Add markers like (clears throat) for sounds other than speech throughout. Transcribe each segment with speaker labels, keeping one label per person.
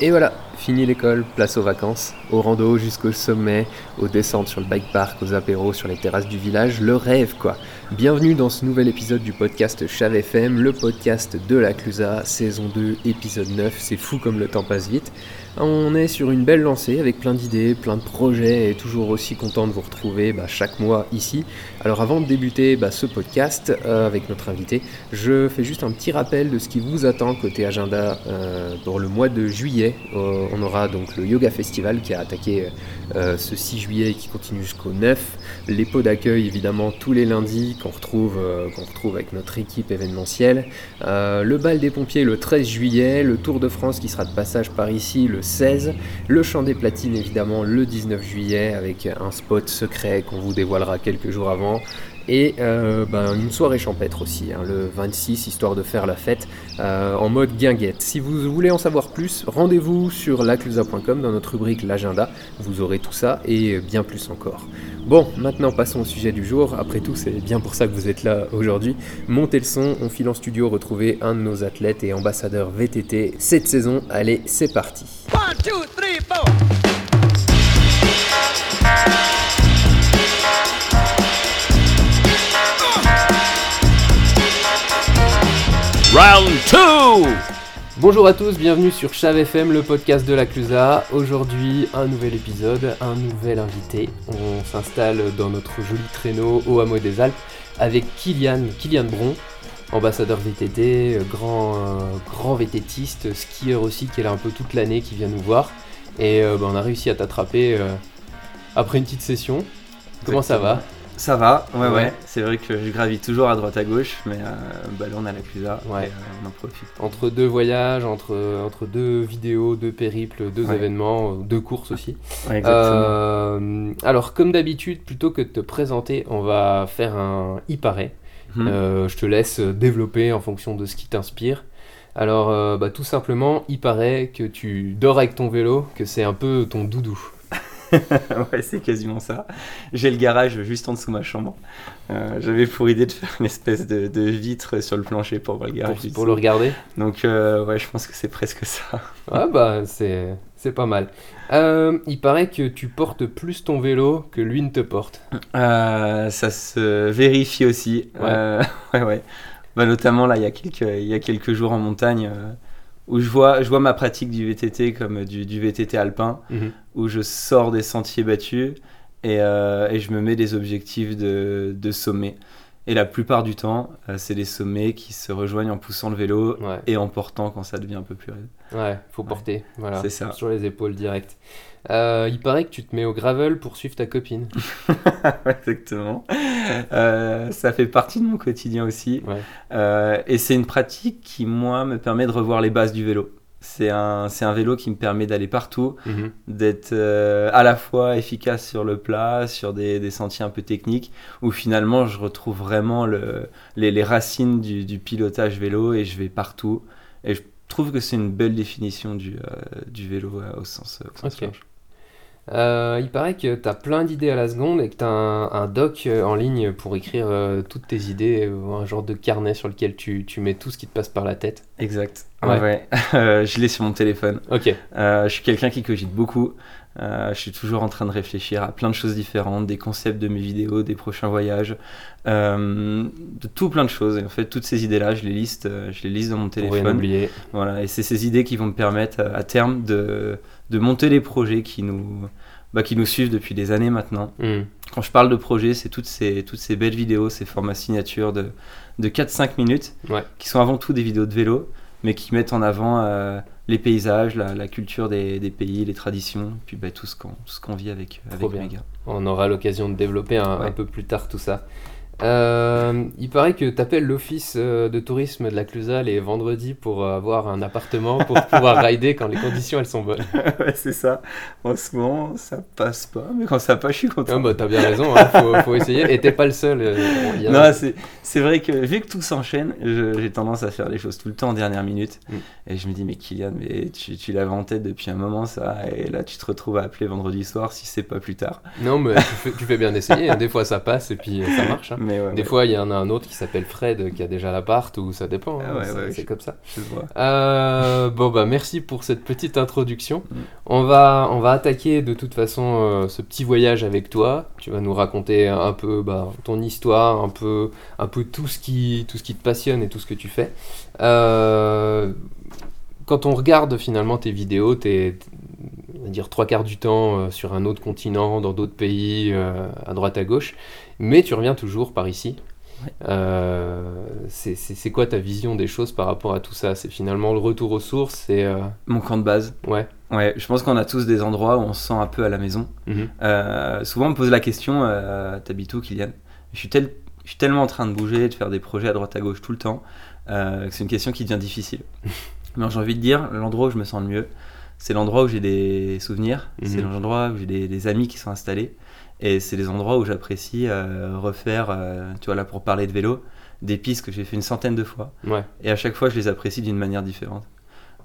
Speaker 1: Et voilà, fini l'école, place aux vacances, au rando jusqu'au sommet, aux descentes sur le bike park, aux apéros sur les terrasses du village, le rêve quoi. Bienvenue dans ce nouvel épisode du podcast Chave FM, le podcast de la Clusa, saison 2, épisode 9. C'est fou comme le temps passe vite. On est sur une belle lancée avec plein d'idées, plein de projets et toujours aussi content de vous retrouver bah, chaque mois ici. Alors avant de débuter bah, ce podcast euh, avec notre invité, je fais juste un petit rappel de ce qui vous attend côté agenda euh, pour le mois de juillet. On aura donc le Yoga Festival qui a attaqué ce 6 juillet et qui continue jusqu'au 9. Les pots d'accueil évidemment tous les lundis qu'on retrouve, retrouve avec notre équipe événementielle. le bal des pompiers le 13 juillet, le Tour de France qui sera de passage par ici le 16, le chant des platines évidemment le 19 juillet avec un spot secret qu'on vous dévoilera quelques jours avant et euh, ben, une soirée champêtre aussi, hein, le 26, histoire de faire la fête euh, en mode guinguette. Si vous voulez en savoir plus, rendez-vous sur laclusa.com dans notre rubrique l'agenda, vous aurez tout ça et bien plus encore. Bon, maintenant passons au sujet du jour, après tout c'est bien pour ça que vous êtes là aujourd'hui. Montez le son, on file en studio retrouver un de nos athlètes et ambassadeurs VTT cette saison, allez c'est parti. Round 2 Bonjour à tous, bienvenue sur Chave FM, le podcast de la Clusa. Aujourd'hui, un nouvel épisode, un nouvel invité. On s'installe dans notre joli traîneau au hameau des Alpes avec Kylian, Kylian Bron, ambassadeur VTT, grand, grand VTTiste, skieur aussi qui est là un peu toute l'année, qui vient nous voir. Et euh, bah, on a réussi à t'attraper euh, après une petite session. Comment ça va?
Speaker 2: Ça va, ouais, ouais. C'est vrai que je gravite toujours à droite à gauche, mais euh, bah là on a la Clusa ouais. euh, on en profite.
Speaker 1: Entre deux voyages, entre, entre deux vidéos, deux périples, deux événements, deux courses aussi. Euh, alors comme d'habitude, plutôt que de te présenter, on va faire un il paraît. Mhm. je te laisse développer en fonction de ce qui t'inspire. Alors bah, tout simplement, il paraît que tu dors avec ton vélo, que c'est un peu ton doudou. (laughs)
Speaker 2: ouais, c'est quasiment ça. J'ai le garage juste en dessous de ma chambre. Euh, j'avais pour idée de faire une espèce de, vitre sur le plancher pour voir le garage.
Speaker 1: Pour, le regarder
Speaker 2: Donc, euh, ouais, je pense que c'est presque ça. (laughs)
Speaker 1: Ah, bah, c'est, c'est pas mal. Euh, il paraît que tu portes plus ton vélo que lui ne te porte.
Speaker 2: ça se vérifie aussi. Ouais, (laughs) ouais. ouais. Bah, notamment, là, il y, a quelques, il y a quelques jours en montagne où je vois, je vois ma pratique du VTT comme du, du VTT alpin, mhm. où je sors des sentiers battus et, euh, et je me mets des objectifs de, de sommet. Et la plupart du temps, euh, c'est des sommets qui se rejoignent en poussant le vélo et en portant quand ça devient un peu plus raide.
Speaker 1: Ouais, faut porter, voilà. C'est ça. Sur les épaules direct. Euh, il paraît que tu te mets au gravel pour suivre ta copine. (laughs)
Speaker 2: Exactement. Euh, ça fait partie de mon quotidien aussi. et c'est une pratique qui, moi, me permet de revoir les bases du vélo. C'est un, c'est un vélo qui me permet d'aller partout, mhm. d'être euh, à la fois efficace sur le plat, sur des, des, sentiers un peu techniques, où finalement je retrouve vraiment le, les, les, racines du, du, pilotage vélo et je vais partout. Et je trouve que c'est une belle définition du, euh, du vélo euh, au sens, au sens large.
Speaker 1: Euh, il paraît que tu as plein d'idées à la seconde et que tu as un, doc euh, en ligne pour écrire euh, toutes tes idées, un genre de carnet sur lequel tu, tu, mets tout ce qui te passe par la tête.
Speaker 2: Exact. Ouais. (laughs) je l'ai sur mon téléphone.
Speaker 1: Ok.
Speaker 2: je suis quelqu'un qui cogite beaucoup. Je suis toujours en train de réfléchir à plein de choses différentes, des concepts de mes vidéos, des prochains voyages, de tout plein de choses. Et en fait, toutes ces idées-là, je les liste, je les liste dans mon téléphone. Voilà. Et c'est ces idées qui vont me permettre à terme de de monter les projets qui nous, bah, qui nous suivent depuis des années maintenant. Mm. Quand je parle de projets, c'est toutes ces, toutes ces belles vidéos, ces formats signatures de, de 4-5 minutes, qui sont avant tout des vidéos de vélo, mais qui mettent en avant euh, les paysages, la, culture des, des, pays, les traditions, puis bah, tout ce qu'on vit avec, avec mes gars.
Speaker 1: On aura l'occasion de développer un, un, peu plus tard tout ça. Euh, il paraît que tu appelles l'office euh, de tourisme de la Clusa les vendredis pour euh, avoir un appartement pour (laughs) pouvoir rider quand les conditions elles sont bonnes. (laughs)
Speaker 2: ouais, c'est ça. En ce moment, ça passe pas, mais quand ça passe, je suis content.
Speaker 1: Ah, bah, t'as bien raison, hein, faut, faut, essayer. Et t'es pas le seul.
Speaker 2: Non, c'est vrai que vu que tout s'enchaîne, j'ai tendance à faire les choses tout le temps en dernière minute. Mm. Et je me dis, mais Kylian, mais tu, tu l'avais en tête depuis un moment ça, et là tu te retrouves à appeler vendredi soir si c'est pas plus tard.
Speaker 1: Non, mais tu fais, tu fais bien d'essayer. Hein. Des fois ça passe et puis ça marche. Hein Mais des fois, il y en a un autre qui s'appelle Fred qui a déjà l'appart ou ça dépend. Hein, ah c'est comme ça. Euh, bon, bah merci pour cette petite introduction. Mm. On, va, on va attaquer de toute façon euh, ce petit voyage avec toi. Tu vas nous raconter un peu bah, ton histoire, un peu, un peu tout, ce qui, tout ce qui te passionne et tout ce que tu fais. Euh, quand on regarde finalement tes vidéos, t'es dire trois quarts du temps euh, sur un autre continent, dans d'autres pays, euh, à droite à gauche, mais tu reviens toujours par ici. Euh, c'est quoi ta vision des choses par rapport à tout ça? C'est finalement le retour aux sources C'est
Speaker 2: mon camp de base.
Speaker 1: Ouais.
Speaker 2: Ouais, je pense qu'on a tous des endroits où on se sent un peu à la maison. Mhm. souvent, on me pose la question T'habites où, Kylian je suis, tel, je suis tellement en train de bouger, de faire des projets à droite à gauche tout le temps, que c'est une question qui devient difficile. (laughs) Mais j'ai envie de dire, l'endroit où je me sens le mieux, c'est l'endroit où j'ai des souvenirs, c'est mhm. l'endroit où j'ai des, amis qui sont installés, et c'est les endroits où j'apprécie euh, refaire, euh, tu vois, là pour parler de vélo, des pistes que j'ai fait une centaine de fois. Et à chaque fois, je les apprécie d'une manière différente.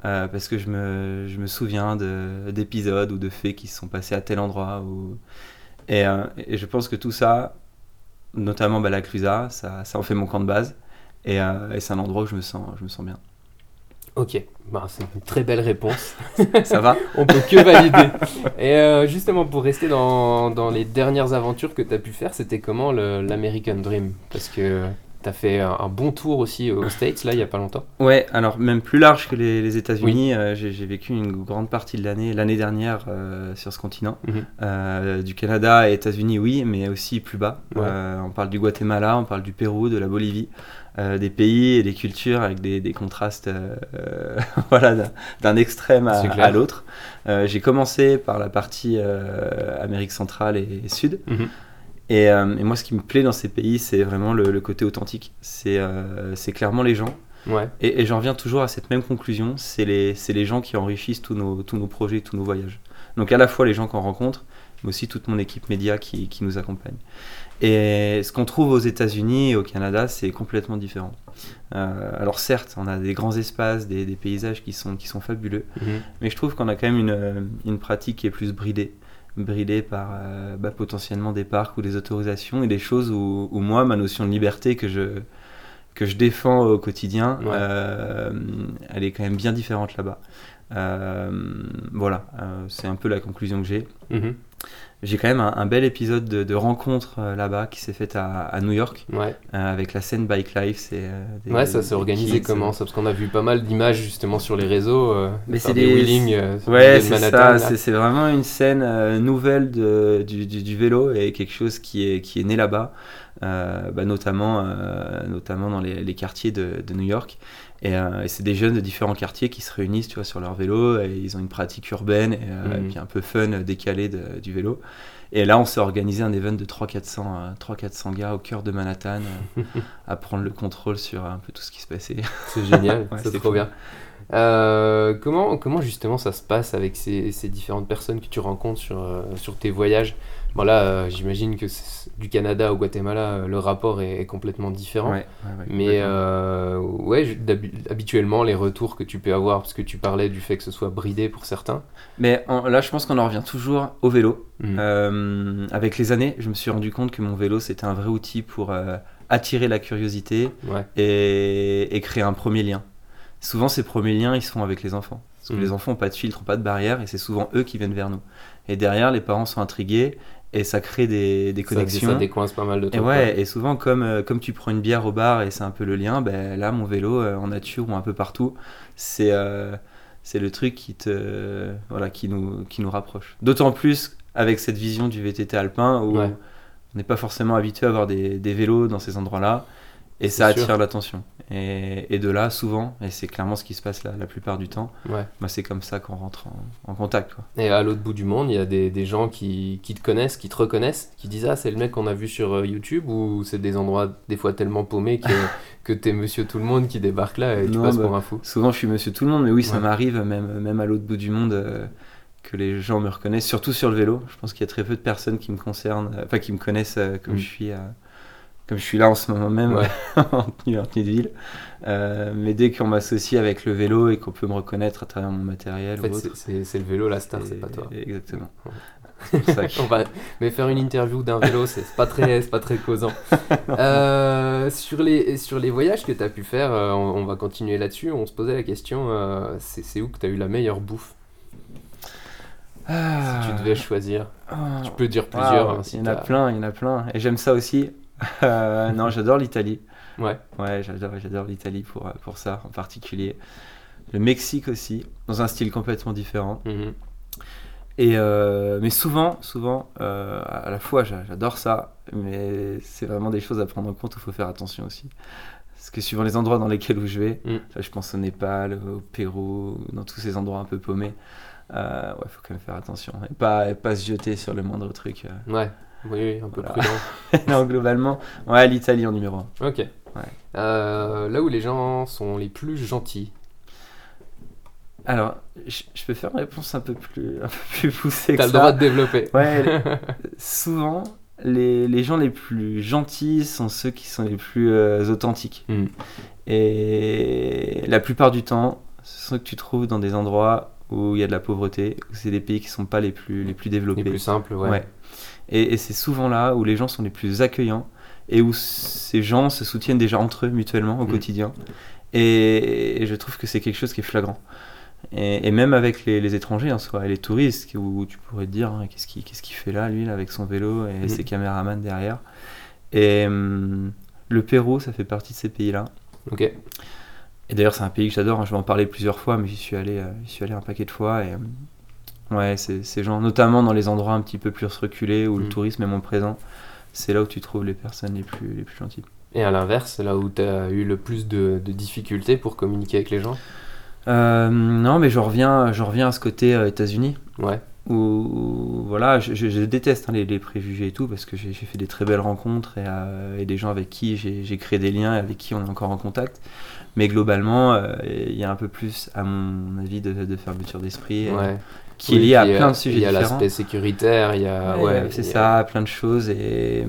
Speaker 2: Euh, parce que je me, je me souviens d'épisodes ou de faits qui se sont passés à tel endroit. Ou... Et, et, je pense que tout ça, notamment bah, la Clusa, ça, ça en fait mon camp de base. Et, et c'est un endroit où je me sens, je me sens bien.
Speaker 1: Ok, bah, c'est une très belle réponse. (laughs)
Speaker 2: Ça va
Speaker 1: On peut que valider. Et euh, justement, pour rester dans, dans, les dernières aventures que tu as pu faire, c'était comment l'American Dream? Parce que tu as fait un, bon tour aussi aux States, là, il n'y a pas longtemps.
Speaker 2: Ouais, alors même plus large que les, États-Unis. Euh, j'ai vécu une grande partie de l'année, l'année dernière, euh, sur ce continent. Mhm. du Canada et États-Unis, oui, mais aussi plus bas. on parle du Guatemala, on parle du Pérou, de la Bolivie. Euh, des pays et des cultures avec des, des contrastes euh, (laughs) voilà, d'un extrême à, l'autre. Euh, j'ai commencé par la partie Amérique centrale et, sud. Mhm. Et, et, moi, ce qui me plaît dans ces pays, c'est vraiment le, côté authentique. C'est clairement les gens.
Speaker 1: Ouais.
Speaker 2: Et, et j'en reviens toujours à cette même conclusion, c'est les, les gens qui enrichissent tous nos, tous nos projets, tous nos voyages. Donc à la fois les gens qu'on rencontre, mais aussi toute mon équipe média qui, qui nous accompagne. Et ce qu'on trouve aux États-Unis et au Canada, c'est complètement différent. Euh, alors certes, on a des grands espaces, des, paysages qui sont, qui sont fabuleux, mhm. mais je trouve qu'on a quand même une, une, pratique qui est plus bridée, bridée par euh, bah, potentiellement des parcs ou des autorisations et des choses où, moi, ma notion de liberté que je, que je défends au quotidien, euh, elle est quand même bien différente là-bas. voilà, c'est un peu la conclusion que j'ai. Mhm j'ai quand même un, bel épisode de, rencontre euh, là-bas qui s'est fait à, New York
Speaker 1: ouais.
Speaker 2: Euh, avec la scène Bike Life. C'est,
Speaker 1: euh, ouais, ça s'est organisé comment ça Parce qu'on a vu pas mal d'images justement sur les réseaux.
Speaker 2: Mais c'est des, wheelings. ouais, c'est ça. C'est, vraiment une scène nouvelle de, du, du, vélo et quelque chose qui est, qui est né là-bas, bah, notamment, notamment dans les, les quartiers de, de, New York. Euh, et, c'est des jeunes de différents quartiers qui se réunissent tu vois, sur leur vélo et ils ont une pratique urbaine et, euh, mhm. puis un peu fun, décalé du vélo. Et là, on s'est organisé un event de 300-400 300 euh, gars au cœur de Manhattan (laughs) à prendre le contrôle sur un peu tout ce qui se passait.
Speaker 1: C'est génial, (laughs) c'est trop bien. comment, comment justement ça se passe avec ces, ces différentes personnes que tu rencontres sur, sur tes voyages? Bon là, euh, j'imagine que du Canada au Guatemala, euh, le rapport est, complètement différent. Mais euh, ouais, habituellement, les retours que tu peux avoir, parce que tu parlais du fait que ce soit bridé pour certains.
Speaker 2: Mais là, je pense qu'on en revient toujours au vélo. Mmh. avec les années, je me suis rendu compte que mon vélo, c'était un vrai outil pour attirer la curiosité et, créer un premier lien. Souvent, ces premiers liens, ils sont avec les enfants. Parce que mmh. les enfants n'ont pas de filtre, pas de barrière, et c'est souvent eux qui viennent vers nous. Et derrière, les parents sont intrigués et ça crée des, des connexions.
Speaker 1: Ça, décoince pas mal de
Speaker 2: temps. Et ouais, et souvent, comme, euh, comme tu prends une bière au bar et c'est un peu le lien, ben, là, mon vélo, euh, en nature ou un peu partout, c'est euh, c'est le truc qui, te, voilà, qui, nous, qui nous rapproche. D'autant plus avec cette vision du VTT alpin où on n'est pas forcément habitué à avoir des, des vélos dans ces endroits-là. Et ça attire l'attention. Et, de là, souvent, et c'est clairement ce qui se passe la, plupart du temps,
Speaker 1: ouais.
Speaker 2: bah, c'est comme ça qu'on rentre en, contact. Quoi.
Speaker 1: Et à l'autre bout du monde, il y a des, des gens qui, qui, te connaissent, qui te reconnaissent, qui disent Ah, c'est le mec qu'on a vu sur euh, YouTube, ou c'est des endroits des fois tellement paumés que, (laughs) que t'es monsieur tout le monde qui débarque là et tu passes pour bah, un fou.
Speaker 2: Souvent, je suis monsieur tout le monde, mais oui, ça m'arrive, même, même à l'autre bout du monde. Euh, que les gens me reconnaissent, surtout sur le vélo. Je pense qu'il y a très peu de personnes qui me concernent, euh, enfin qui me connaissent comme mm. je suis comme je suis là en ce moment même (laughs) en, tenue, de ville. Euh, mais dès qu'on m'associe avec le vélo et qu'on peut me reconnaître à travers mon matériel.
Speaker 1: En fait, c'est le vélo la star, c'est pas toi.
Speaker 2: Exactement. (laughs)
Speaker 1: Mais faire une interview d'un vélo, c'est pas très, pas très causant. (laughs) Euh, sur les, sur les voyages que tu as pu faire, euh, on, va continuer là-dessus. On se posait la question, euh, c'est où que tu as eu la meilleure bouffe? Ah. Si tu devais choisir. Ah. Tu peux dire plusieurs. Hein,
Speaker 2: il y en a plein, il y en a plein. Et j'aime ça aussi. (laughs) non, j'adore l'Italie.
Speaker 1: Ouais.
Speaker 2: Ouais, j'adore, j'adore l'Italie pour, pour ça en particulier. Le Mexique aussi, dans un style complètement différent. Mhm. Et euh, mais souvent, souvent, euh, à la fois, j'adore ça, mais c'est vraiment des choses à prendre en compte où il faut faire attention aussi. Parce que suivant les endroits dans lesquels où je vais, mm. je pense au Népal, au Pérou, dans tous ces endroits un peu paumés, euh, ouais, faut quand même faire attention et pas, pas se jeter sur le moindre truc.
Speaker 1: Euh. Ouais, oui, un peu prudent. (laughs)
Speaker 2: non, globalement, ouais, l'Italie en numéro
Speaker 1: 1. Ok. Ouais. là où les gens sont les plus gentils,
Speaker 2: alors, je, peux faire une réponse un peu plus, un peu plus poussée.
Speaker 1: T'as le droit de développer.
Speaker 2: Ouais, (laughs) souvent, les, les, gens les plus gentils sont ceux qui sont les plus euh, authentiques. Hmm. Et la plupart du temps, ce sont ceux que tu trouves dans des endroits où il y a de la pauvreté, où c'est des pays qui ne sont pas les plus, les plus développés.
Speaker 1: Les plus simples, ouais.
Speaker 2: Et, et c'est souvent là où les gens sont les plus accueillants et où ces gens se soutiennent déjà entre eux mutuellement au hmm. quotidien. et, je trouve que c'est quelque chose qui est flagrant. Et, même avec les, étrangers en soi, et les touristes, où tu pourrais te dire hein, qu'est-ce qu'il fait là, lui, avec son vélo et mm. ses caméramans derrière. Et hum, le Pérou, ça fait partie de ces pays-là.
Speaker 1: Ok.
Speaker 2: Et d'ailleurs, c'est un pays que j'adore, hein, je vais en parler plusieurs fois, mais j'y suis, allé, euh, suis allé un paquet de fois. Et hum, ouais, ces gens, notamment dans les endroits un petit peu plus reculés où le mm. tourisme est moins présent, c'est là où tu trouves les personnes les plus, les plus gentilles.
Speaker 1: Et à l'inverse, là où tu as eu le plus de, de difficultés pour communiquer avec les gens?
Speaker 2: Euh, non, mais je reviens, je reviens à ce côté euh, États-Unis.
Speaker 1: Ouais.
Speaker 2: Où, voilà, je, déteste hein, les, préjugés et tout parce que j'ai fait des très belles rencontres et, euh, des gens avec qui j'ai créé des liens et avec qui on est encore en contact. Mais globalement, il y a un peu plus, à mon avis, de, de fermeture d'esprit.
Speaker 1: Ouais.
Speaker 2: Qui est lié à plein de sujets
Speaker 1: différents.
Speaker 2: Il y
Speaker 1: a l'aspect sécuritaire, il y a. Ouais,
Speaker 2: c'est ça, plein de choses. Et,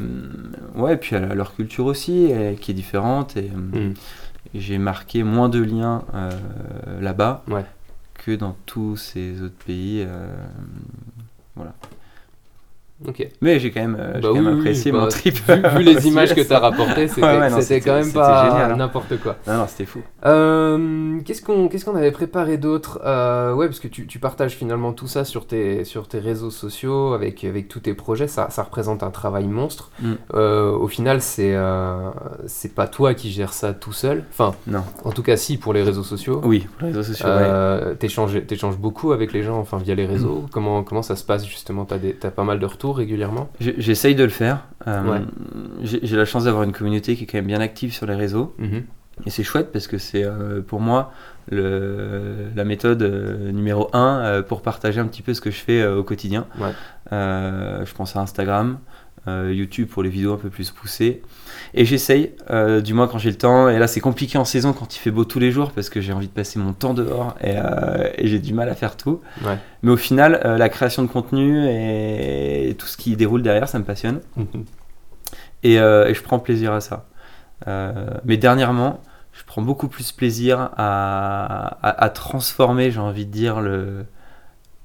Speaker 2: ouais, puis leur culture aussi, qui est différente. Et, mm j'ai marqué moins de liens euh, là-bas que dans tous ces autres pays. Euh, voilà. Mais j'ai quand même, euh, bah apprécié mon bah, trip.
Speaker 1: Vu, les (laughs) images que tu as rapportées, c'était (laughs) quand même pas hein. n'importe quoi.
Speaker 2: Non, non, c'était fou.
Speaker 1: Euh, qu'est-ce qu'on avait préparé d'autre? Euh, Ouais, parce que tu, tu, partages finalement tout ça sur tes, sur tes réseaux sociaux, avec, avec tous tes projets. Ça, ça représente un travail monstre. Mm. au final, c'est c'est pas toi qui gères ça tout seul. Enfin,
Speaker 2: non.
Speaker 1: en tout cas, si, pour les réseaux sociaux.
Speaker 2: Oui, pour les réseaux sociaux.
Speaker 1: Ouais. T'échanges beaucoup avec les gens, enfin, via les réseaux. Mm. Comment, comment ça se passe justement? T'as as pas mal de retours? Régulièrement?
Speaker 2: J'essaye de le faire. Euh, j'ai la chance d'avoir une communauté qui est quand même bien active sur les réseaux. Mhm. Et c'est chouette parce que c'est euh, pour moi le, la méthode euh, numéro un pour partager un petit peu ce que je fais au quotidien. je pense à Instagram, YouTube pour les vidéos un peu plus poussées. Et j'essaye, euh, du moins quand j'ai le temps. Et là, c'est compliqué en saison quand il fait beau tous les jours parce que j'ai envie de passer mon temps dehors et, euh, j'ai du mal à faire tout. Mais au final, euh, la création de contenu et, tout ce qui déroule derrière, ça me passionne. Mhm. et, je prends plaisir à ça. mais dernièrement, je prends beaucoup plus plaisir à, à, transformer, j'ai envie de dire, le,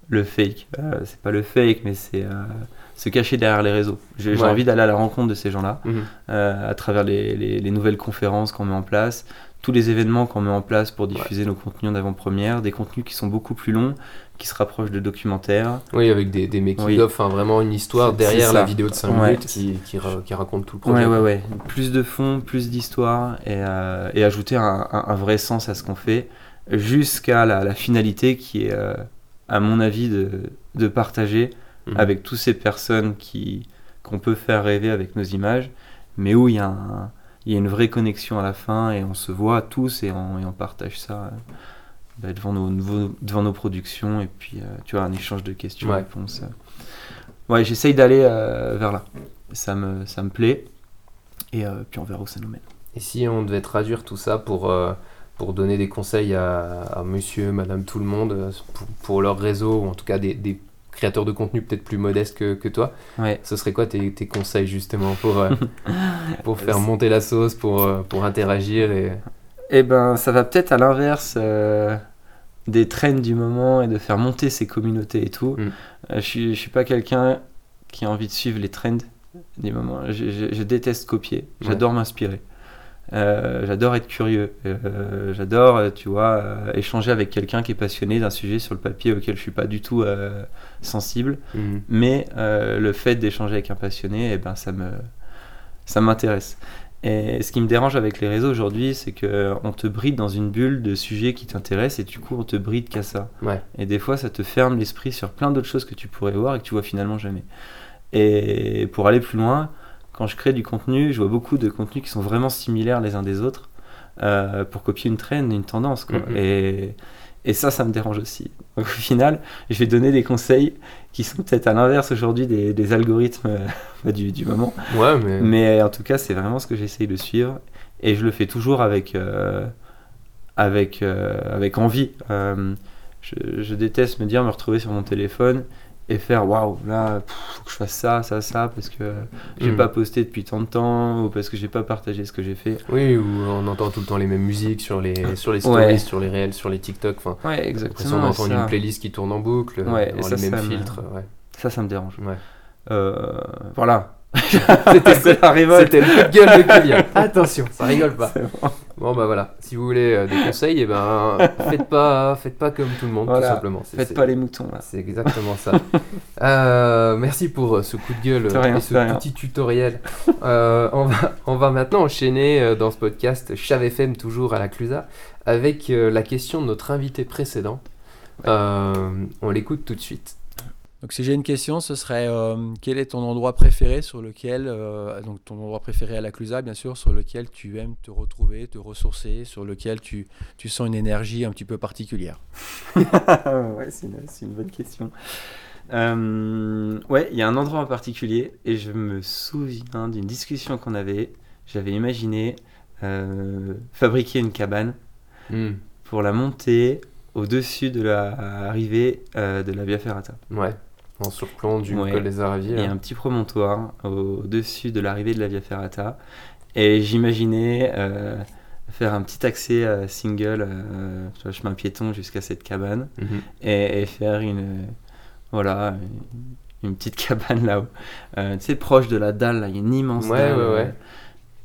Speaker 2: le fake. c'est pas le fake, mais c'est se cacher derrière les réseaux. J'ai envie d'aller à la rencontre de ces gens-là, mhm. euh, à travers les, nouvelles conférences qu'on met en place, tous les événements qu'on met en place pour diffuser nos contenus en avant-première, des contenus qui sont beaucoup plus longs, qui se rapprochent de documentaires.
Speaker 1: Oui, avec des, des making-of, vraiment une histoire derrière la vidéo de 5 minutes qui, qui, raconte tout le projet.
Speaker 2: Ouais, ouais, ouais. Plus de fond, plus d'histoire et, euh, et, ajouter un, un, vrai sens à ce qu'on fait jusqu'à la, la, finalité qui est, euh, à mon avis, de, de partager Mhm. avec toutes ces personnes qui qu'on peut faire rêver avec nos images, mais où il y, a il y a une vraie connexion à la fin et on se voit tous et on, et on partage ça euh, bah, devant, nos, devant nos productions et puis euh, tu vois un échange de questions-réponses. Ouais, j'essaye d'aller euh, vers là. Ça me, ça me plaît et puis on verra où ça nous mène.
Speaker 1: Et si on devait traduire tout ça pour, pour donner des conseils à, à, monsieur, madame, tout le monde pour, pour, leur réseau ou en tout cas des, des créateur de contenu peut-être plus modeste que, que toi.
Speaker 2: Ouais.
Speaker 1: Ce serait quoi tes, tes conseils justement pour, euh, (laughs) pour faire monter la sauce, pour, euh, pour interagir et...
Speaker 2: Eh ben, ça va peut-être à l'inverse euh, des trends du moment et de faire monter ces communautés et tout.
Speaker 1: Mm.
Speaker 2: je, je suis pas quelqu'un qui a envie de suivre les trends des moments. Je, je- je déteste copier, j'adore m'inspirer. Euh, j'adore être curieux, Euh, j'adore, euh, tu vois, euh, échanger avec quelqu'un qui est passionné d'un sujet sur le papier auquel je suis pas du tout sensible.
Speaker 1: Mhm.
Speaker 2: Mais le fait d'échanger avec un passionné, eh ben, ça me, ça m'intéresse. Et ce qui me dérange avec les réseaux aujourd'hui, c'est que on te bride dans une bulle de sujets qui t'intéressent et du coup on te bride qu'à ça.
Speaker 1: Ouais.
Speaker 2: Et des fois, ça te ferme l'esprit sur plein d'autres choses que tu pourrais voir et que tu vois finalement jamais. Et pour aller plus loin, quand je crée du contenu, je vois beaucoup de contenus qui sont vraiment similaires les uns des autres euh, pour copier une trend, une tendance. Quoi.
Speaker 1: Mhm.
Speaker 2: Et, et ça, ça me dérange aussi. Donc au final, je vais donner des conseils qui sont peut-être à l'inverse aujourd'hui des, des algorithmes euh, du, du moment.
Speaker 1: Ouais, mais.
Speaker 2: Mais en tout cas, c'est vraiment ce que j'essaye de suivre. Et je le fais toujours avec, euh, avec, euh, avec envie. Je, je déteste me dire, me retrouver sur mon téléphone et faire waouh, là, pff, faut que je fasse ça, ça, ça, parce que j'ai
Speaker 1: Mm.
Speaker 2: pas posté depuis tant de temps ou parce que j'ai pas partagé ce que j'ai fait.
Speaker 1: Oui, où on entend tout le temps les mêmes musiques sur les, sur les stories,
Speaker 2: Ouais.
Speaker 1: sur les réels, sur les TikTok. Enfin,
Speaker 2: Ouais, exactement.
Speaker 1: d'entendre
Speaker 2: ça,
Speaker 1: une playlist qui tourne en boucle,
Speaker 2: Ouais, et ça,
Speaker 1: les mêmes
Speaker 2: ça me-.
Speaker 1: Ouais.
Speaker 2: ça, ça me dérange. Euh, voilà. (laughs)
Speaker 1: C'était
Speaker 2: la révolte.
Speaker 1: C'était le coup de gueule de Kylian. (laughs) Attention, ça rigole pas.
Speaker 2: Bon.
Speaker 1: Bon bah voilà, si vous voulez euh, des conseils, et ben faites pas, faites pas comme tout le monde,
Speaker 2: Voilà.
Speaker 1: tout simplement. C'est-
Speaker 2: Faites pas les moutons là.
Speaker 1: C'est exactement ça. (laughs) Euh, merci pour euh, ce coup de gueule
Speaker 2: rien,
Speaker 1: et ce
Speaker 2: rien.
Speaker 1: petit tutoriel. Euh, on, va, on va maintenant enchaîner dans ce podcast Chave FM toujours à la Clusa avec la question de notre invité précédent. On l'écoute tout de suite.
Speaker 3: Donc si j'ai une question, ce serait euh, quel est ton endroit préféré sur lequel, euh, donc ton endroit préféré à la Clusa bien sûr, sur lequel tu aimes te retrouver, te ressourcer, sur lequel tu, tu sens une énergie un petit peu particulière? (laughs)
Speaker 2: Ouais, c'est une, c'est une bonne question. Euh, ouais, il y a un endroit en particulier et je me souviens d'une discussion qu'on avait. J'avais imaginé euh, fabriquer une cabane
Speaker 1: Hmm,
Speaker 2: pour la monter au-dessus de l'arrivée euh, de la Via Ferrata.
Speaker 1: Ouais, en surplomb du
Speaker 2: Ouais.
Speaker 1: col des Araviers.
Speaker 2: Il y a
Speaker 1: là.
Speaker 2: un petit promontoire au-dessus de l'arrivée de la Via Ferrata et j'imaginais euh, faire un petit accès euh, single, euh, sur le chemin piéton jusqu'à cette cabane.
Speaker 1: Mhm.
Speaker 2: et, et faire une voilà une, une petite (laughs) cabane là-haut Euh, tu sais proche de la dalle là il y a une immense
Speaker 1: Ouais,
Speaker 2: dalle
Speaker 1: ouais,
Speaker 2: euh.
Speaker 1: ouais.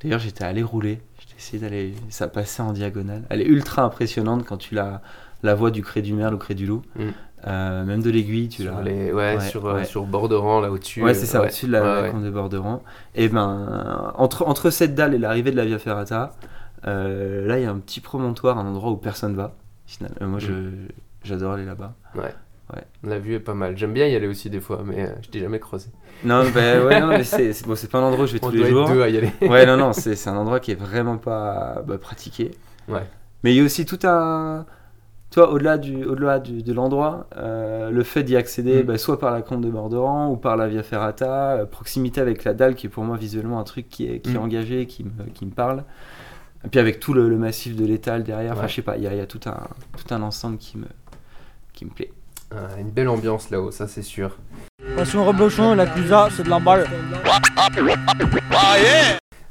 Speaker 2: d'ailleurs j'étais allé rouler j'ai essayé d'aller ça passait en diagonale elle est ultra impressionnante quand tu la la vois du Cré du Merle au Cré du Loup
Speaker 1: Mm.
Speaker 2: Euh, même de l'aiguille tu l'as
Speaker 1: les, ouais,
Speaker 2: Ouais,
Speaker 1: sur,
Speaker 2: ouais.
Speaker 1: sur Borderan là au-dessus.
Speaker 2: Ouais, c'est ça, au-dessus de la,
Speaker 1: ouais,
Speaker 2: la
Speaker 1: ouais.
Speaker 2: de Borderan. Et ben, entre, entre cette dalle et l'arrivée de la Via Ferrata, euh, là, il y a un petit promontoire, un endroit où personne va. Finalement, Euh, moi, je, j'adore aller là-bas.
Speaker 1: La vue est pas mal. J'aime bien y aller aussi des fois, mais euh, je t'ai jamais croisé.
Speaker 2: Non, ben, ouais, non, mais (laughs) c'est, bon, pas un endroit où je vais
Speaker 1: On
Speaker 2: tous
Speaker 1: doit
Speaker 2: les
Speaker 1: être
Speaker 2: jours.
Speaker 1: deux à y aller.
Speaker 2: Ouais, non, non, (laughs) c'est, c'est un endroit qui est vraiment pas bah, pratiqué.
Speaker 1: Ouais.
Speaker 2: Mais il y a aussi tout un. Toi, au-delà, du, au-delà du, de l'endroit, euh, le fait d'y accéder,
Speaker 1: Mm.
Speaker 2: bah, soit par la combe de Borderan ou par la Via Ferrata, euh, proximité avec la dalle, qui est pour moi visuellement un truc qui est, qui est
Speaker 1: Mm.
Speaker 2: engagé, qui me, qui me parle. Et puis avec tout le, le massif de l'étal derrière, enfin,
Speaker 1: Ouais.
Speaker 2: je sais pas, il y a, il y a tout, un, tout un ensemble qui me, qui me plaît.
Speaker 1: Ah, une belle ambiance là-haut, ça c'est sûr.
Speaker 4: Passion reblochon, la Clusa, c'est de l'emballe.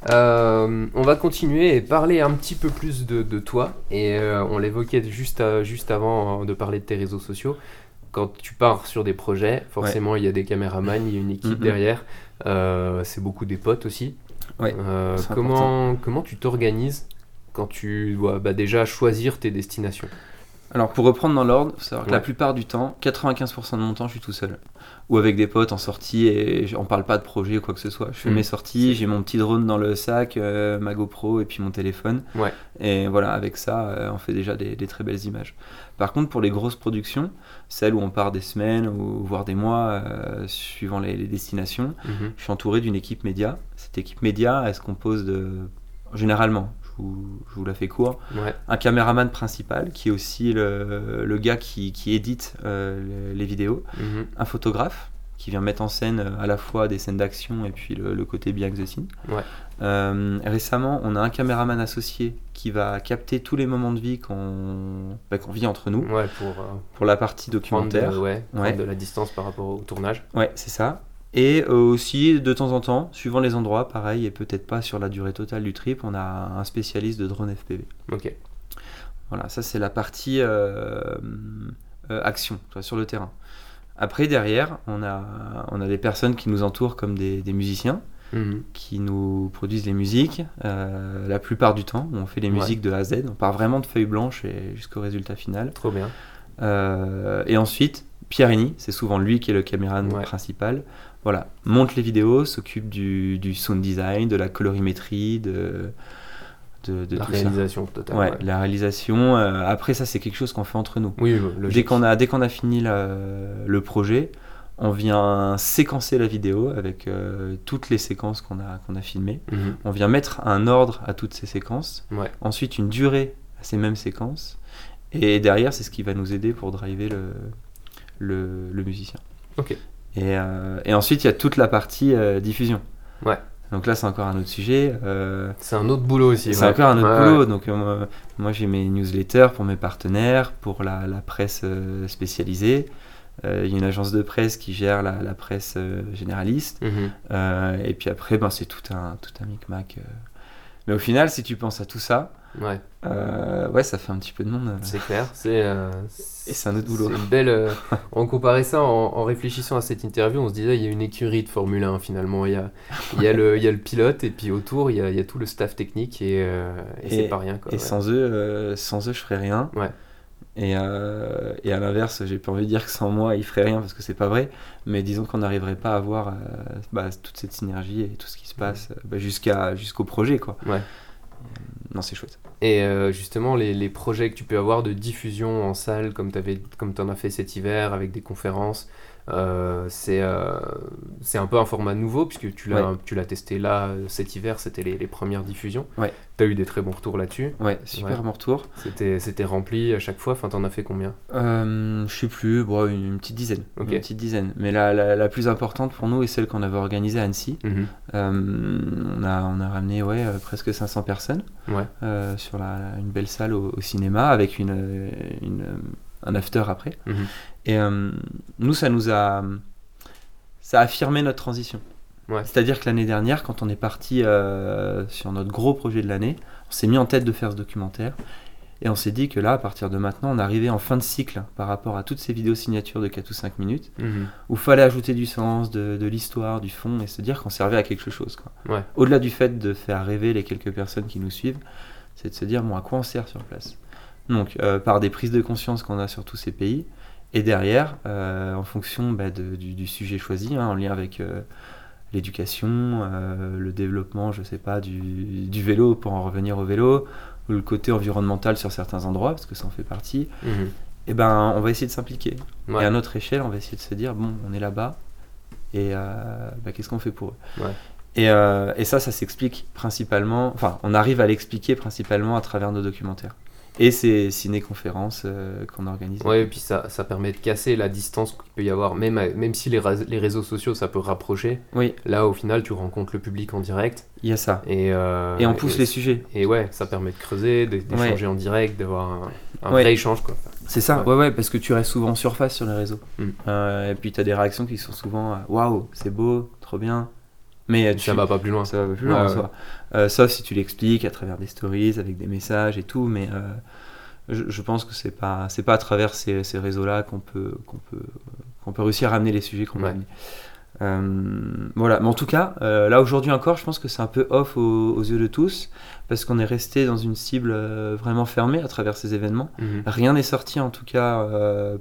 Speaker 1: Euh, on va continuer et parler un petit peu plus de, de toi. Et euh, on l'évoquait juste, à- juste avant euh, de parler de tes réseaux sociaux. Quand tu pars sur des projets, forcément il y a des caméramans, il y a une équipe derrière. Euh, c'est beaucoup des potes aussi.
Speaker 2: Ouais,
Speaker 1: Euh, comment, comment tu t'organises quand tu dois bah, déjà choisir tes destinations?
Speaker 2: Alors pour reprendre dans l'ordre, faut savoir que la plupart du temps, 95% de mon temps, je suis tout seul. Ou avec des potes en sortie et on parle pas de projet ou quoi que ce soit. Je fais
Speaker 1: Mm.
Speaker 2: mes sorties, j'ai mon petit drone dans le sac, euh, ma GoPro et puis mon téléphone.
Speaker 1: Ouais.
Speaker 2: Et voilà, avec ça, euh, on fait déjà des, des très belles images. Par contre, pour les grosses productions, celles où on part des semaines ou voire des mois, euh, suivant les, les destinations,
Speaker 1: Mhm.
Speaker 2: je suis entouré d'une équipe média. Cette équipe média, elle se compose de... Généralement, vous, je vous la fais court,
Speaker 1: Ouais.
Speaker 2: un caméraman principal qui est aussi le, le gars qui, qui édite euh, les, vidéos,
Speaker 1: Mhm.
Speaker 2: un photographe qui vient mettre en scène euh, à la fois des scènes d'action et puis le, le côté behind the scene.
Speaker 1: Ouais.
Speaker 2: Euh, récemment, on a un caméraman associé qui va capter tous les moments de vie qu'on bah, qu'on vit entre nous
Speaker 1: Ouais, pour euh,
Speaker 2: pour la partie
Speaker 1: prendre,
Speaker 2: documentaire.
Speaker 1: de, ouais, prendre
Speaker 2: Ouais.
Speaker 1: de la distance par rapport au tournage.
Speaker 2: Ouais, c'est ça. Et euh, aussi, de temps en temps, suivant les endroits, pareil, et peut-être pas sur la durée totale du trip, on a un spécialiste de drone FPV.
Speaker 1: Ok.
Speaker 2: Voilà, ça c'est la partie action, sur le terrain. Après, derrière, on a, on a des personnes qui nous entourent comme des, musiciens, mhm. qui nous produisent les musiques. Euh, la plupart du temps, on fait les musiques de A à Z. On part vraiment de feuilles blanches jusqu'au résultat final.
Speaker 1: Trop bien.
Speaker 2: Euh, et ensuite, Pierre Eni, c'est souvent lui qui est le caméraman principal. Voilà, monte les vidéos, s'occupe du, du, sound design, de la colorimétrie, de,
Speaker 1: de, la réalisation totale.
Speaker 2: Ouais, la réalisation. Euh, après, ça, c'est quelque chose qu'on fait entre nous.
Speaker 1: Oui,
Speaker 2: dès qu'on a, dès qu'on a fini le projet, on vient séquencer la vidéo avec euh, toutes les séquences qu'on a, qu'on a filmées. Mhm. On vient mettre un ordre à toutes ces séquences. Ensuite, une durée à ces mêmes séquences. Et derrière, c'est ce qui va nous aider pour driver le, le, le musicien.
Speaker 1: Ok. Et,
Speaker 2: euh, et, ensuite, il y a toute la partie diffusion.
Speaker 1: Ouais.
Speaker 2: Donc là, c'est encore un autre sujet. Euh,
Speaker 1: c'est un autre boulot aussi.
Speaker 2: C'est encore un autre boulot. Donc euh, moi, j'ai mes newsletters pour mes partenaires, pour la, presse euh, spécialisée. Il y a une agence de presse qui gère la, presse généraliste. Mhm. et puis après, ben, c'est tout un, tout un micmac. Mais au final, si tu penses à tout ça,
Speaker 1: Ouais.
Speaker 2: Euh, ouais, ça fait un petit peu de monde. Euh.
Speaker 1: C'est clair. C'est, euh, (laughs)
Speaker 2: et c'est un autre boulot.
Speaker 1: Une belle. on comparait ça en, réfléchissant à cette interview, on se disait il y a une écurie de Formule 1 finalement. Il y a, il y a, le, il y a le pilote et puis autour il y a, il y a tout le staff technique et, et, c'est pas rien. Quoi,
Speaker 2: et sans eux, sans eux, je ferais rien.
Speaker 1: Ouais.
Speaker 2: Et, et à l'inverse, j'ai pas envie de dire que sans moi, ils feraient rien parce que c'est pas vrai. Mais disons qu'on n'arriverait pas à avoir bah, toute cette synergie et tout ce qui se passe bah, jusqu'à jusqu'au projet, quoi.
Speaker 1: Ouais.
Speaker 2: Non, c'est chouette.
Speaker 1: Et euh, justement, les, les, projets que tu peux avoir de diffusion en salle, comme tu en as fait cet hiver avec des conférences, euh, euh, c'est un peu un format nouveau puisque tu l'as l'as testé là cet hiver, c'était les, les, premières diffusions.
Speaker 2: Ouais.
Speaker 1: Tu as eu des très bons retours là-dessus.
Speaker 2: Ouais, super bons retours.
Speaker 1: C'était rempli à chaque fois, enfin t'en as fait combien?
Speaker 2: Euh, Je sais plus, bon, une, petite dizaine. Une petite dizaine. Mais la, la, la, plus importante pour nous est celle qu'on avait organisée à Annecy. Mhm. Euh, on, a, on a ramené ouais, presque 500 personnes
Speaker 1: ouais.
Speaker 2: sur la, une belle salle au, cinéma avec une, une un after après. Mhm. Et euh, nous, ça nous a, ça a affirmé notre transition. C'est-à-dire que l'année dernière, quand on est parti euh, sur notre gros projet de l'année, on s'est mis en tête de faire ce documentaire. Et on s'est dit que là, à partir de maintenant, on arrivait en fin de cycle par rapport à toutes ces vidéos signatures de 4 ou 5 minutes, mhm. où il fallait ajouter du sens, de, de l'histoire, du fond, et se dire qu'on servait à quelque chose. Au-delà du fait de faire rêver les quelques personnes qui nous suivent, c'est de se dire, bon, à quoi on sert sur place? Donc, euh, par des prises de conscience qu'on a sur tous ces pays, et derrière, euh, en fonction bah, du, sujet choisi, hein, en lien avec euh, l'éducation, le développement, je sais pas, du, vélo pour en revenir au vélo, ou le côté environnemental sur certains endroits, parce que ça en fait partie, mhm. et eh ben on va essayer de s'impliquer. Et à notre échelle, on va essayer de se dire, bon, on est là-bas, et bah, qu'est-ce qu'on fait pour eux? Et, et, ça, ça s'explique principalement, enfin, on arrive à l'expliquer principalement à travers nos documentaires et ces ciné-conférences euh, qu'on organise.
Speaker 1: Ouais, et puis ça, ça permet de casser la distance qu'il peut y avoir, même, même si les, les réseaux sociaux ça peut rapprocher.
Speaker 2: Oui.
Speaker 1: Là, au final, tu rencontres le public en direct.
Speaker 2: Il y a ça.
Speaker 1: Et, euh,
Speaker 2: et on pousse les sujets.
Speaker 1: Et ouais, ça permet de creuser, d'échanger en direct, d'avoir un, un vrai échange. quoi.
Speaker 2: C'est ça, ouais. ouais. parce que tu restes souvent en surface sur les réseaux. Mm. Euh, et puis tu as des réactions qui sont souvent waouh, c'est beau, trop bien.
Speaker 1: Mais ça va pas plus loin.
Speaker 2: Ça va plus loin, euh, sauf si tu l'expliques à travers des stories, avec des messages et tout. Mais euh, je, pense que c'est pas c'est pas à travers ces, ces réseaux-là qu'on peut qu'on peut qu'on peut réussir à ramener les sujets qu'on ouais. Euh, voilà, mais en tout cas, euh, là aujourd'hui encore, je pense que c'est un peu off aux, yeux de tous, parce qu'on est resté dans une cible vraiment fermée à travers ces événements. Mhm. Rien n'est sorti en tout cas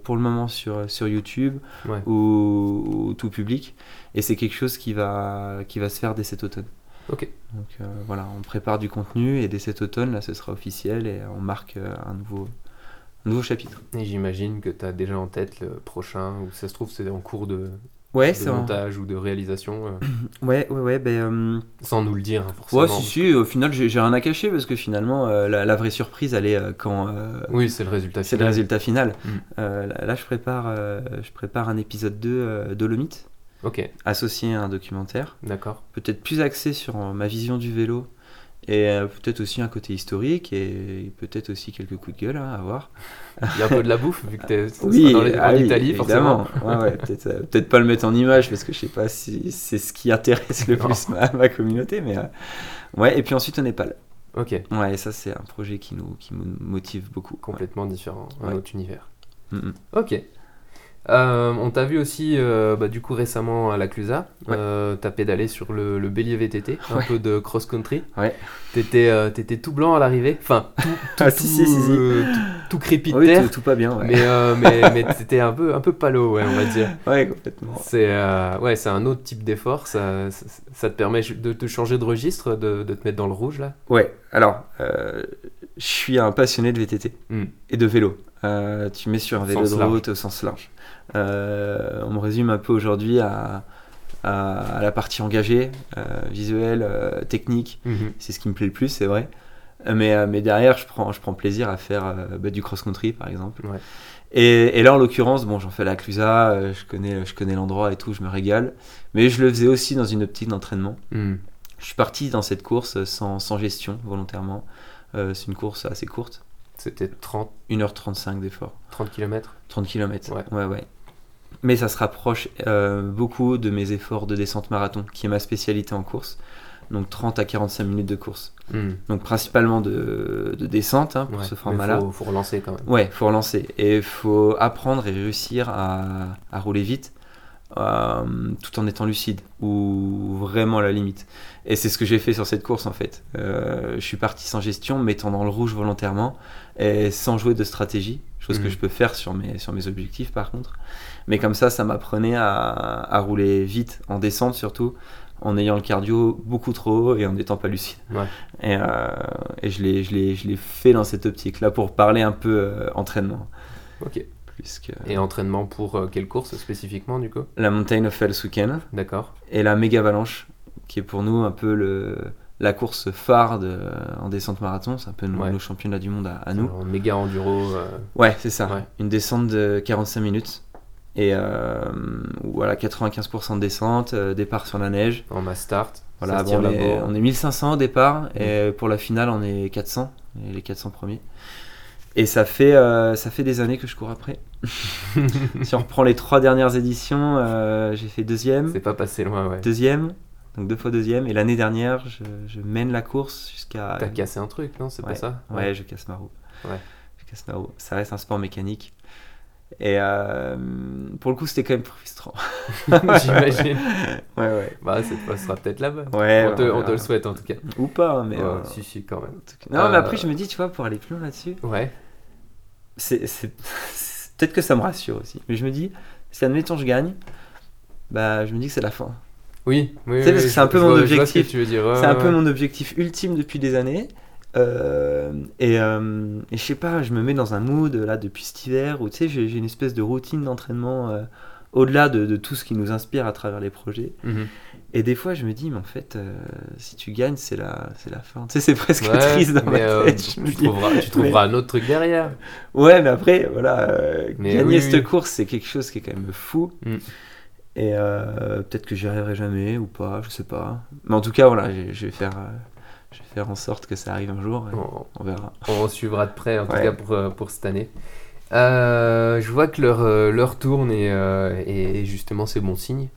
Speaker 2: pour le moment sur, sur YouTube ou, tout public, et c'est quelque chose qui va, qui va se faire dès cet automne.
Speaker 1: Ok.
Speaker 2: Donc voilà, on prépare du contenu, et dès cet automne, là ce sera officiel, et on marque un nouveau, nouveau chapitre.
Speaker 1: Et j'imagine que tu as déjà en tête le prochain, ou ça se trouve c'est en cours de,
Speaker 2: ouais,
Speaker 1: de montage ou de réalisation euh. (clears throat)
Speaker 2: Ouais, ouais, ouais. Ben,
Speaker 1: euh, Sans nous le dire, hein, forcément.
Speaker 2: Ouais, si, si, au final, j'ai rien à cacher parce que finalement, euh, la, vraie surprise, elle est quand.
Speaker 1: oui, c'est le résultat
Speaker 2: final. C'est le résultat final. Mm. Là, je, prépare, je prépare un épisode 2 Dolomite.
Speaker 1: Ok.
Speaker 2: Associé à un documentaire.
Speaker 1: D'accord.
Speaker 2: Peut-être plus axé sur ma vision du vélo et euh, peut-être aussi un côté historique et peut-être aussi quelques coups de gueule hein, à voir.
Speaker 1: Il y a un peu de la bouffe vu que tu es (laughs)
Speaker 2: oui,
Speaker 1: dans les,
Speaker 2: ah
Speaker 1: en Italie, forcément.
Speaker 2: Ouais, ouais, (laughs) peut-être euh, peut pas le mettre en image parce que je sais pas si c'est ce qui intéresse le plus ma, ma, communauté, mais euh, ouais. Et puis ensuite au Népal.
Speaker 1: Ok.
Speaker 2: Ouais, et ça, c'est un projet qui nous, qui nous motive beaucoup.
Speaker 1: Complètement différent, un autre univers.
Speaker 2: Mm.
Speaker 1: Ok. Euh, on t'a vu aussi, euh, bah, du coup, récemment à la Clusa.
Speaker 2: Ouais.
Speaker 1: Euh, T'as pédalé sur le, le bélier VTT, un
Speaker 2: Ouais.
Speaker 1: peu de cross-country.
Speaker 2: Ouais.
Speaker 1: T'étais t'étais tout blanc à l'arrivée. Enfin, tout, tout, (laughs)
Speaker 2: Ah, si, si, si, si.
Speaker 1: tout, tout crépi de
Speaker 2: Oui,
Speaker 1: terre.
Speaker 2: tout, tout pas bien, ouais.
Speaker 1: Mais, mais, (laughs) mais t'étais un peu, un peu palo, on va dire.
Speaker 2: Ouais, complètement.
Speaker 1: C'est ouais, c'est un autre type d'effort. Ça, ça, ça te permet de te changer de registre, de, de te mettre dans le rouge, là?
Speaker 2: Ouais, alors, je suis un passionné de VTT
Speaker 1: Hmm.
Speaker 2: et de vélo. Euh, tu mets sur un vélo
Speaker 1: Sens
Speaker 2: de
Speaker 1: large.
Speaker 2: route au sens large. Euh, on me résume un peu aujourd'hui à, à, à la partie engagée, euh, visuelle, euh, technique.
Speaker 1: Mhm.
Speaker 2: C'est ce qui me plaît le plus, c'est vrai. Mais, mais derrière, je prends, je prends plaisir à faire bah, du cross-country, par exemple.
Speaker 1: Ouais.
Speaker 2: Et, et là, en l'occurrence, bon, j'en fais la Clusa, je connais, je connais l'endroit et tout, je me régale. Mais je le faisais aussi dans une optique d'entraînement.
Speaker 1: Mhm.
Speaker 2: Je suis parti dans cette course sans, sans gestion, volontairement. Euh, c'est une course assez courte,
Speaker 1: C'était 30,
Speaker 2: 1h35 d'effort,
Speaker 1: 30 km.
Speaker 2: 30 km.
Speaker 1: Ouais.
Speaker 2: ouais, ouais. Mais ça se rapproche euh, beaucoup de mes efforts de descente marathon, qui est ma spécialité en course. Donc 30 à 45 minutes de course.
Speaker 1: Mhm.
Speaker 2: Donc principalement de, de descente hein, pour
Speaker 1: Ouais,
Speaker 2: ce format-là.
Speaker 1: Faut, faut relancer quand même.
Speaker 2: Ouais, faut relancer. Et il faut apprendre et réussir à, à rouler vite euh, tout en étant lucide ou vraiment à la limite. Et c'est ce que j'ai fait sur cette course en fait. Euh, je suis parti sans gestion, mettant dans le rouge volontairement et sans jouer de stratégie, chose
Speaker 1: Mhm.
Speaker 2: que je peux faire sur mes, sur mes objectifs par contre. Mais comme ça, ça m'apprenait à, à rouler vite, en descente surtout, en ayant le cardio beaucoup trop haut et en n'étant pas lucide.
Speaker 1: Ouais.
Speaker 2: Et, euh, et je l'ai- fait dans cette optique-là pour parler un peu entraînement.
Speaker 1: Ok.
Speaker 2: Que
Speaker 1: Et entraînement pour euh, quelle course spécifiquement, du coup?
Speaker 2: La Mountain of Hell ce week-end
Speaker 1: D'accord.
Speaker 2: et la Méga Avalanche, qui est pour nous un peu le, la course phare de, en descente marathon. C'est un peu nos,
Speaker 1: Ouais.
Speaker 2: nos championnats du monde à, à nous.
Speaker 1: Alors, méga enduro. euh,
Speaker 2: Ouais, c'est ça.
Speaker 1: Ouais.
Speaker 2: Une descente de 45 minutes. Et euh, voilà, 95% de descente, euh, départ sur la neige.
Speaker 1: en mass start.
Speaker 2: Voilà, bon, on, est, on est 1500 au départ et pour la finale on est 400, et les 400 premiers. Et ça fait, euh, ça fait des années que je cours après. (laughs) si on reprend les trois dernières éditions, euh, j'ai fait deuxième,
Speaker 1: C'est pas passé loin, ouais.
Speaker 2: deuxième, donc deux fois deuxième. Et l'année dernière, je, je mène la course jusqu'à.
Speaker 1: T'as cassé un truc, non? C'est
Speaker 2: Ouais.
Speaker 1: pas ça
Speaker 2: Ouais, je casse ma roue.
Speaker 1: Ouais.
Speaker 2: Je casse ma roue. Ça reste un sport mécanique. Et euh, pour le coup, c'était quand même frustrant. (laughs)
Speaker 1: J'imagine. (laughs)
Speaker 2: Ouais, ouais.
Speaker 1: Bah, cette fois, ce sera peut-être là-bas.
Speaker 2: Ouais,
Speaker 1: on, te,
Speaker 2: on
Speaker 1: on te le souhaite en tout cas.
Speaker 2: Ou pas, mais.
Speaker 1: Ouais,
Speaker 2: euh,
Speaker 1: Si, si, quand même.
Speaker 2: Non, mais
Speaker 1: Euh,
Speaker 2: après, je me dis, tu vois, pour aller plus loin là-dessus,
Speaker 1: Ouais.
Speaker 2: c'est peut-être que ça me rassure aussi. Mais je me dis, si admettons je gagne, bah je me dis que c'est la fin.
Speaker 1: Oui, oui.
Speaker 2: Tu sais,
Speaker 1: oui,
Speaker 2: parce que c'est un peu mon objectif.
Speaker 1: ouais,
Speaker 2: c'est un peu mon objectif ultime depuis des années. Euh, et, euh, et je sais pas, je me mets dans un mood là depuis cet hiver où tu sais, j'ai une espèce de routine d'entraînement euh, au-delà de, de tout ce qui nous inspire à travers les projets.
Speaker 1: Mhm.
Speaker 2: Et des fois, je me dis, mais en fait, si tu gagnes, c'est la, la fin. Tu sais, c'est presque
Speaker 1: Ouais,
Speaker 2: triste dans ma tête.
Speaker 1: Tu, trouveras, tu trouveras un autre truc derrière.
Speaker 2: Ouais, mais après, voilà,
Speaker 1: Mais
Speaker 2: gagner
Speaker 1: oui,
Speaker 2: cette
Speaker 1: oui.
Speaker 2: course, c'est quelque chose qui est quand même fou.
Speaker 1: Mm.
Speaker 2: Et peut-être que j'y arriverai jamais ou pas, je sais pas. Mais en tout cas, voilà, je, je vais faire, je vais faire en sorte que ça arrive un jour.
Speaker 1: On,
Speaker 2: On verra.
Speaker 1: on suivra de près, en tout
Speaker 2: Ouais.
Speaker 1: cas pour, euh, pour cette année. Euh, je vois que l'heure euh, tourne et, euh, et justement c'est bon signe.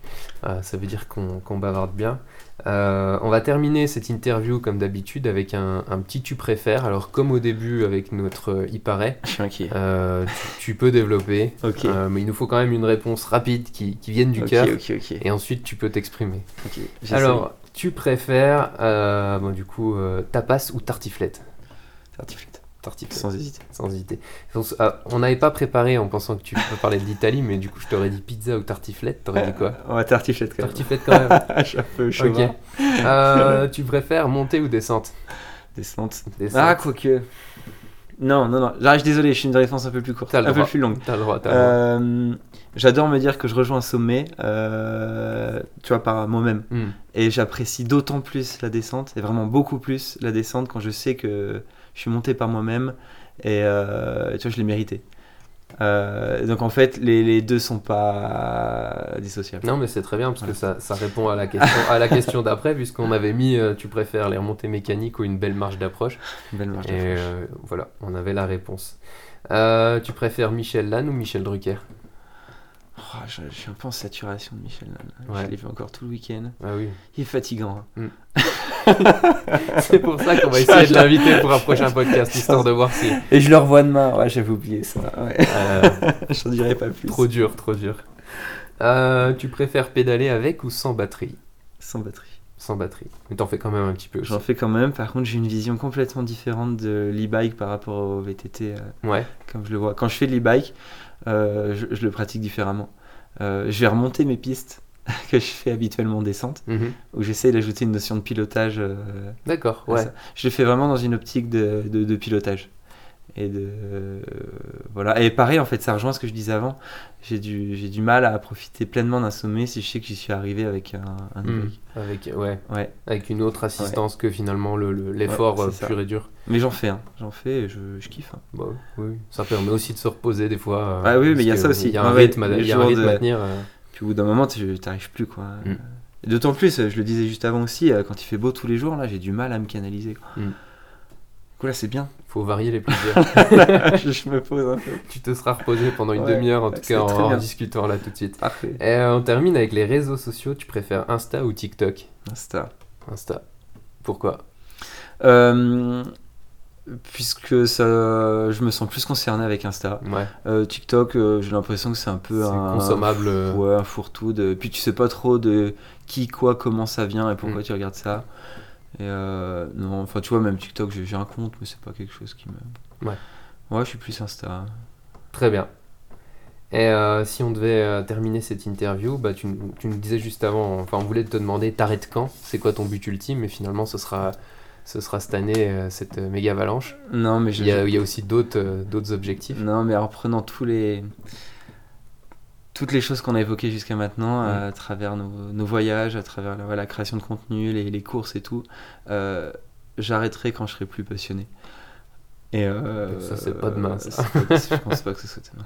Speaker 1: Euh, ça veut dire qu'on qu'on bavarde bien. On va terminer cette interview comme d'habitude avec un, un petit tu préfères. Alors comme au début avec notre il paraît, (laughs) euh, tu, tu peux développer,
Speaker 2: Ok.
Speaker 1: Euh, mais il nous faut quand même une réponse rapide qui, qui vienne du
Speaker 2: ok,
Speaker 1: cœur et ensuite tu peux t'exprimer. Alors tu préfères euh, bon, du coup euh, tapas ou tartiflette?
Speaker 2: Tartiflette,
Speaker 1: Tartiflette.
Speaker 2: sans hésiter.
Speaker 1: Sans hésiter. On ah, On n'avait pas préparé en pensant que tu peux parler de l'Italie, mais du coup, je t'aurais dit pizza ou tartiflette. T'aurais dit quoi?
Speaker 2: Euh, Ouais, tartiflette quand même.
Speaker 1: Tartiflette quand même. (laughs)
Speaker 2: je suis un peu
Speaker 1: ok. tu préfères monter ou descente?
Speaker 2: Descente.
Speaker 1: Descente.
Speaker 2: Ah, quoique. Non, non, non. Là, je suis désolé, je suis une réponse un peu plus courte. Un peu plus longue.
Speaker 1: T'as le droit, t'as le droit.
Speaker 2: Euh, J'adore me dire que je rejoins un sommet, euh, tu vois, par moi-même.
Speaker 1: Hmm.
Speaker 2: Et j'apprécie d'autant plus la descente, et vraiment beaucoup plus la descente quand je sais que je suis monté par moi-même et euh, tu vois, je l'ai mérité. Euh, donc en fait, les, les deux sont pas dissociables.
Speaker 1: Non, mais c'est très bien parce que ça, ça répond à la question, à la question d'après, puisqu'on avait mis euh, tu préfères les remontées mécaniques ou une belle marge d'approche?
Speaker 2: Belle marge
Speaker 1: Et
Speaker 2: d'approche.
Speaker 1: euh, voilà, on avait la réponse. Tu préfères Michel Lannes ou Michel Drucker?
Speaker 2: Oh, je, je suis un peu en saturation de Michel. Lannes.
Speaker 1: Ouais.
Speaker 2: Je l'ai vu encore tout le week-end.
Speaker 1: Ah oui.
Speaker 2: Il est fatigant. hein. (laughs)
Speaker 1: c'est pour ça qu'on va essayer de l'inviter pour un prochain (laughs) podcast, histoire de voir si.
Speaker 2: Et je le revois demain. Ouais, j'avais oublié ça. Ouais. Euh, (laughs) J'en dirai pas plus.
Speaker 1: Trop dur, trop dur. Euh, tu préfères pédaler avec ou sans batterie?
Speaker 2: Sans batterie.
Speaker 1: Sans batterie. Mais t'en fais quand même un petit peu
Speaker 2: J'en fais quand même. Par contre, j'ai une vision complètement différente de l'e-bike par rapport au VTT.
Speaker 1: Euh, ouais.
Speaker 2: Comme je le vois. Quand je fais de l'e-bike, je, je, le pratique différemment. je vais remonter mes pistes (laughs) que je fais habituellement descente, mhm. où j'essaie d'ajouter une notion de pilotage. Euh,
Speaker 1: D'accord, ouais.
Speaker 2: Je le fais vraiment dans une optique de, de, pilotage. Et de voilà. Et pareil, en fait, ça rejoint ce que je disais avant. J'ai du, j'ai du mal à profiter pleinement d'un sommet si je sais que j'y suis arrivé avec un, un
Speaker 1: mhm. Avec, ouais. ouais. Avec une autre assistance que finalement l'effort le, euh, pur et dur.
Speaker 2: Mais j'en fais, hein. j'en fais et je, je kiffe. Hein.
Speaker 1: Bah, oui. Ça permet aussi de se reposer des fois.
Speaker 2: Euh, ah oui, mais il y a ça aussi.
Speaker 1: Il y a un rythme, à, à tenir.
Speaker 2: Puis au bout d'un moment, tu n'arrives plus. quoi. Mm. D'autant plus, je le disais juste avant aussi, euh, quand il fait beau tous les jours, là, j'ai du mal à me canaliser. Quoi. Mm. Du coup, là, c'est bien.
Speaker 1: faut varier les plaisirs. (laughs)
Speaker 2: je, me pose un peu.
Speaker 1: Tu te seras reposé pendant une demi-heure, en tout cas, en, discutant là tout de suite.
Speaker 2: Parfait.
Speaker 1: Et euh, on termine avec les réseaux sociaux. Tu préfères Insta ou TikTok?
Speaker 2: Insta.
Speaker 1: Insta. Pourquoi?
Speaker 2: Euh, puisque ça, je me sens plus concerné avec Insta. Euh, TikTok, euh, j'ai l'impression que c'est un peu un
Speaker 1: consommable,
Speaker 2: ouais, un fourre-tout. De... Puis tu sais pas trop de qui, quoi, comment ça vient et pourquoi mm. tu regardes ça. Et euh, non, enfin tu vois, même TikTok, j'ai un compte, mais c'est pas quelque chose qui me.
Speaker 1: Ouais.
Speaker 2: Ouais, je suis plus Insta.
Speaker 1: Très bien. Et si on devait terminer cette interview, bah, tu, tu, nous disais juste avant, enfin on voulait te demander, t'arrêtes quand? C'est quoi ton but ultime? Et finalement, ce sera ce sera cette année euh, cette euh, méga avalanche.
Speaker 2: Non, mais
Speaker 1: il, y a, il y a aussi d'autres euh, d'autres objectifs.
Speaker 2: Non, mais en prenant tous les toutes les choses qu'on a évoquées jusqu'à maintenant, à travers nos, nos, voyages, à travers la, la création de contenu, les, les, courses et tout, j'arrêterai quand je serai plus passionné.
Speaker 1: Et ça, c'est pas demain. Ça.
Speaker 2: je pense pas que ce soit demain.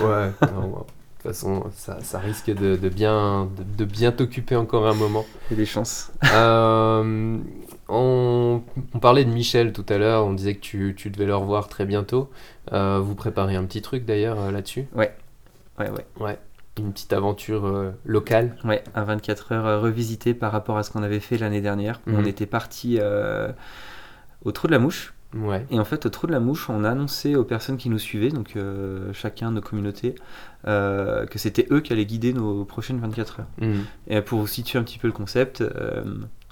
Speaker 1: Voilà. Ouais, non, toute façon, ça, ça risque de, de bien, de, de bien t'occuper encore un moment.
Speaker 2: A des chances.
Speaker 1: Euh, on, parlait de Michel tout à l'heure, on disait que tu, tu, devais le revoir très bientôt. Euh, vous préparez un petit truc d'ailleurs euh, là-dessus?
Speaker 2: Ouais. Ouais, ouais.
Speaker 1: Ouais. Une petite aventure euh, locale?
Speaker 2: Ouais, à 24 heures revisité par rapport à ce qu'on avait fait l'année dernière. On mhm. était parti au Trou de la Mouche.
Speaker 1: Ouais.
Speaker 2: Et en fait, au Trou de la Mouche, on a annoncé aux personnes qui nous suivaient, donc chacun de nos communautés, que c'était eux qui allaient guider nos prochaines 24 heures. Mhm. Et pour vous situer un petit peu le concept,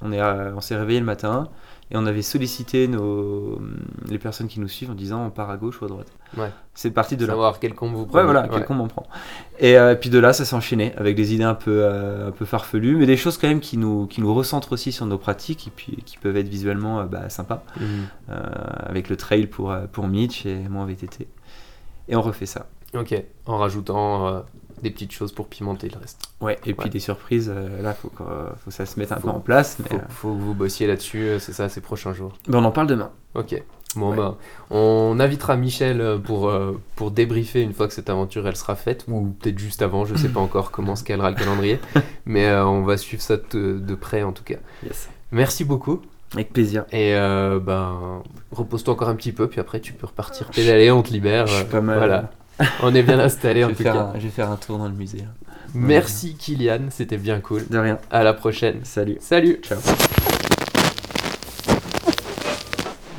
Speaker 2: on est on s'est réveillé le matin et on avait sollicité nos, les personnes qui nous suivent en disant on part à gauche ou à droite.
Speaker 1: Ouais.
Speaker 2: C'est parti de
Speaker 1: là.
Speaker 2: Savoir
Speaker 1: quel combe vous prenez.
Speaker 2: Ouais, voilà, quel combe on prend. Et euh, puis de là, ça s'est enchaîné avec des idées un peu, euh, un peu farfelues, mais des choses quand même qui nous, qui nous recentrent aussi sur nos pratiques et puis qui peuvent être visuellement euh, bah, sympas. Mhm. avec le trail pour, pour Mitch et moi en VTT. Et on refait ça.
Speaker 1: Ok, en rajoutant des petites choses pour pimenter le reste.
Speaker 2: Ouais, et puis des surprises, euh, là, faut que, faut ça se mette un peu en place.
Speaker 1: Mais, faut, euh, faut, que vous bossiez là-dessus, euh, c'est ça, ces prochains jours.
Speaker 2: Ben, on en parle demain.
Speaker 1: Ok. Bon, bah, on invitera Michel pour, pour débriefer une fois que cette aventure elle sera faite, ou peut-être juste avant, je sais pas encore (coughs) comment se calera le calendrier, (laughs) mais on va suivre ça de, près en tout cas.
Speaker 2: Yes.
Speaker 1: Merci beaucoup.
Speaker 2: Avec plaisir.
Speaker 1: Et ben, repose-toi encore un petit peu, puis après tu peux repartir pédaler, on te libère.
Speaker 2: Je suis pas mal.
Speaker 1: Voilà. (laughs) On est bien installé en tout cas.
Speaker 2: je vais faire un tour dans le musée.
Speaker 1: Merci Kylian, c'était bien cool.
Speaker 2: De rien.
Speaker 1: À la prochaine.
Speaker 2: Salut.
Speaker 1: Salut.
Speaker 2: Ciao.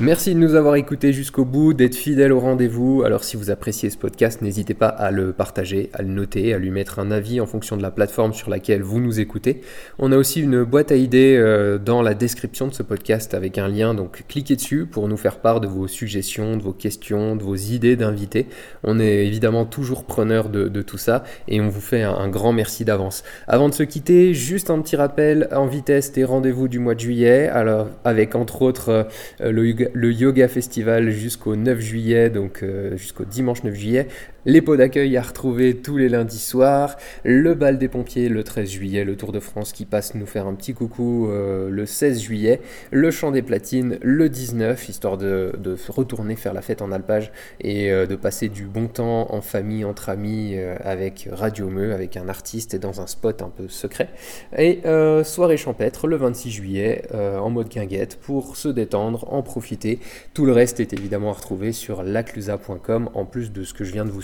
Speaker 1: Merci de nous avoir écoutés jusqu'au bout, d'être fidèles au rendez-vous. Alors si vous appréciez ce podcast, n'hésitez pas à le partager, à le noter, à lui mettre un avis en fonction de la plateforme sur laquelle vous nous écoutez. On a aussi une boîte à idées euh, dans la description de ce podcast avec un lien, donc cliquez dessus pour nous faire part de vos suggestions, de vos questions, de vos idées d'invités. On est évidemment toujours preneur de, tout ça et on vous fait un, grand merci d'avance. Avant de se quitter, juste un petit rappel en vitesse des rendez-vous du mois de juillet, alors avec entre autres euh, le le Yoga Festival jusqu'au 9 juillet, donc euh, jusqu'au dimanche 9 juillet. Les pots d'accueil à retrouver tous les lundis soirs. Le bal des pompiers le 13 juillet. Le Tour de France qui passe nous faire un petit coucou euh, le 16 juillet. Le chant des platines le 19, histoire de, retourner faire la fête en alpage et euh, de passer du bon temps en famille, entre amis, avec Radio Meux, avec un artiste et dans un spot un peu secret. Et soirée champêtre le 26 juillet en mode guinguette pour se détendre, en profiter tout le reste est évidemment à retrouver sur laclusa.com en plus de ce que je viens de vous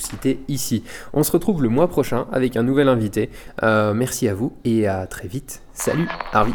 Speaker 1: ici. On se retrouve le mois prochain avec un nouvel invité. Euh, merci à vous et à très vite. Salut Harvey